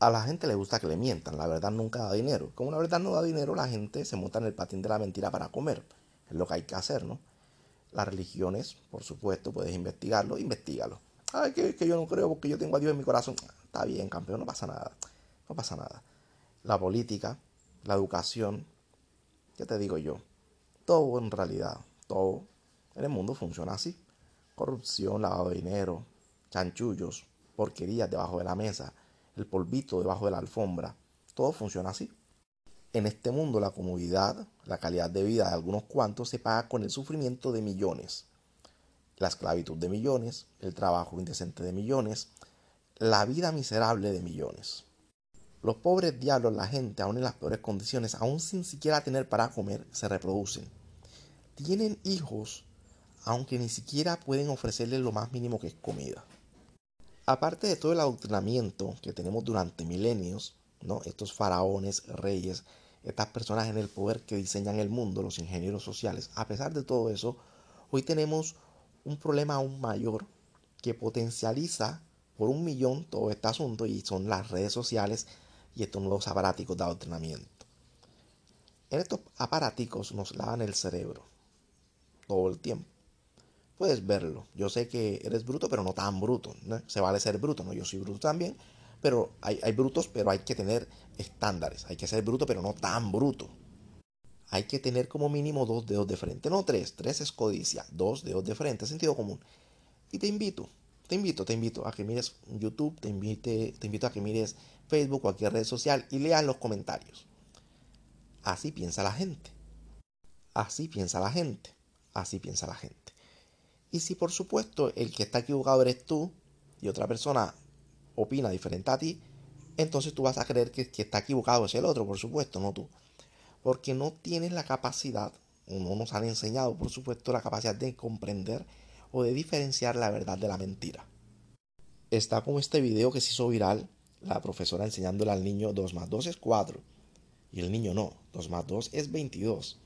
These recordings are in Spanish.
A la gente le gusta que le mientan, la verdad nunca da dinero. Como la verdad no da dinero, la gente se monta en el patín de la mentira para comer. Es lo que hay que hacer, ¿no? Las religiones, por supuesto, puedes investigarlo, investigalo. Ay, que, que yo no creo porque yo tengo a Dios en mi corazón. Está bien, campeón, no pasa nada. No pasa nada. La política, la educación, ¿qué te digo yo? Todo en realidad, todo en el mundo funciona así. Corrupción, lavado de dinero, chanchullos, porquerías debajo de la mesa, el polvito debajo de la alfombra. Todo funciona así. En este mundo la comodidad, la calidad de vida de algunos cuantos se paga con el sufrimiento de millones. La esclavitud de millones, el trabajo indecente de millones, la vida miserable de millones. Los pobres diablos, la gente, aún en las peores condiciones, aún sin siquiera tener para comer, se reproducen. Tienen hijos, aunque ni siquiera pueden ofrecerles lo más mínimo que es comida. Aparte de todo el adoctrinamiento que tenemos durante milenios, ¿no? Estos faraones, reyes, estas personas en el poder que diseñan el mundo, los ingenieros sociales, a pesar de todo eso, hoy tenemos un problema aún mayor que potencializa por un millón todo este asunto y son las redes sociales y estos nuevos aparáticos de adoctrinamiento. En estos aparáticos nos lavan el cerebro todo el tiempo. Puedes verlo. Yo sé que eres bruto, pero no tan bruto. Se vale ser bruto, ¿no? Yo soy bruto también, pero hay, hay brutos, pero hay que tener estándares. Hay que ser bruto, pero no tan bruto. Hay que tener como mínimo dos dedos de frente, no tres. Tres es codicia, dos dedos de frente, sentido común. Y te invito, te invito, te invito a que mires YouTube, te, invite, te invito a que mires Facebook, cualquier red social y leas los comentarios. Así piensa la gente. Así piensa la gente. Así piensa la gente. Y si por supuesto el que está equivocado eres tú y otra persona opina diferente a ti, entonces tú vas a creer que, que está equivocado es el otro, por supuesto, no tú. Porque no tienes la capacidad, o no nos han enseñado, por supuesto, la capacidad de comprender o de diferenciar la verdad de la mentira. Está como este video que se hizo viral, la profesora enseñándole al niño 2 más 2 es 4. Y el niño no, 2 más 2 es 22.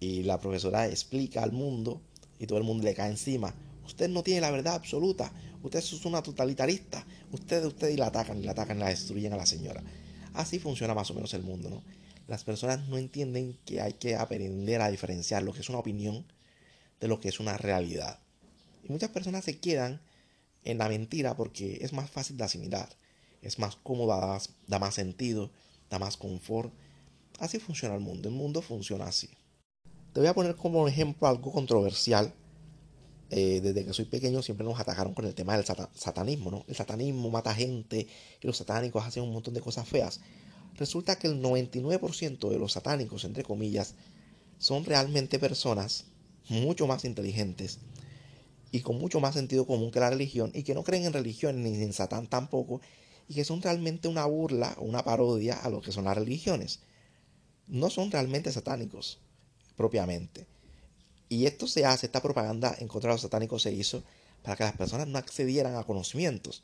Y la profesora explica al mundo y todo el mundo le cae encima. Usted no tiene la verdad absoluta. Usted es una totalitarista. Usted, usted y la atacan, y la atacan, y la destruyen a la señora. Así funciona más o menos el mundo, ¿no? Las personas no entienden que hay que aprender a diferenciar lo que es una opinión de lo que es una realidad. Y muchas personas se quedan en la mentira porque es más fácil de asimilar, es más cómoda, da más sentido, da más confort. Así funciona el mundo, el mundo funciona así. Te voy a poner como ejemplo algo controversial. Eh, desde que soy pequeño siempre nos atacaron con el tema del satanismo, ¿no? El satanismo mata gente y los satánicos hacen un montón de cosas feas. Resulta que el 99% de los satánicos, entre comillas, son realmente personas mucho más inteligentes y con mucho más sentido común que la religión y que no creen en religión ni en Satán tampoco y que son realmente una burla o una parodia a lo que son las religiones. No son realmente satánicos propiamente. Y esto se hace, esta propaganda en contra de los satánicos se hizo para que las personas no accedieran a conocimientos.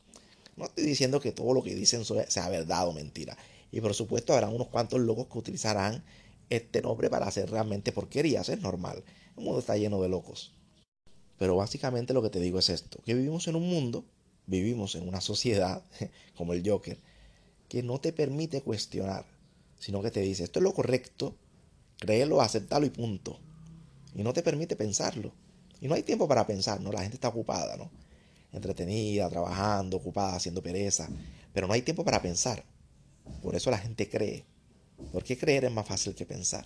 No estoy diciendo que todo lo que dicen sea verdad o mentira. Y por supuesto habrá unos cuantos locos que utilizarán este nombre para hacer realmente porquerías, es normal. El mundo está lleno de locos. Pero básicamente lo que te digo es esto, que vivimos en un mundo, vivimos en una sociedad como el Joker, que no te permite cuestionar, sino que te dice, esto es lo correcto, créelo, aceptarlo y punto. Y no te permite pensarlo. Y no hay tiempo para pensar, ¿no? La gente está ocupada, ¿no? Entretenida, trabajando, ocupada, haciendo pereza. Pero no hay tiempo para pensar. Por eso la gente cree. Porque creer es más fácil que pensar.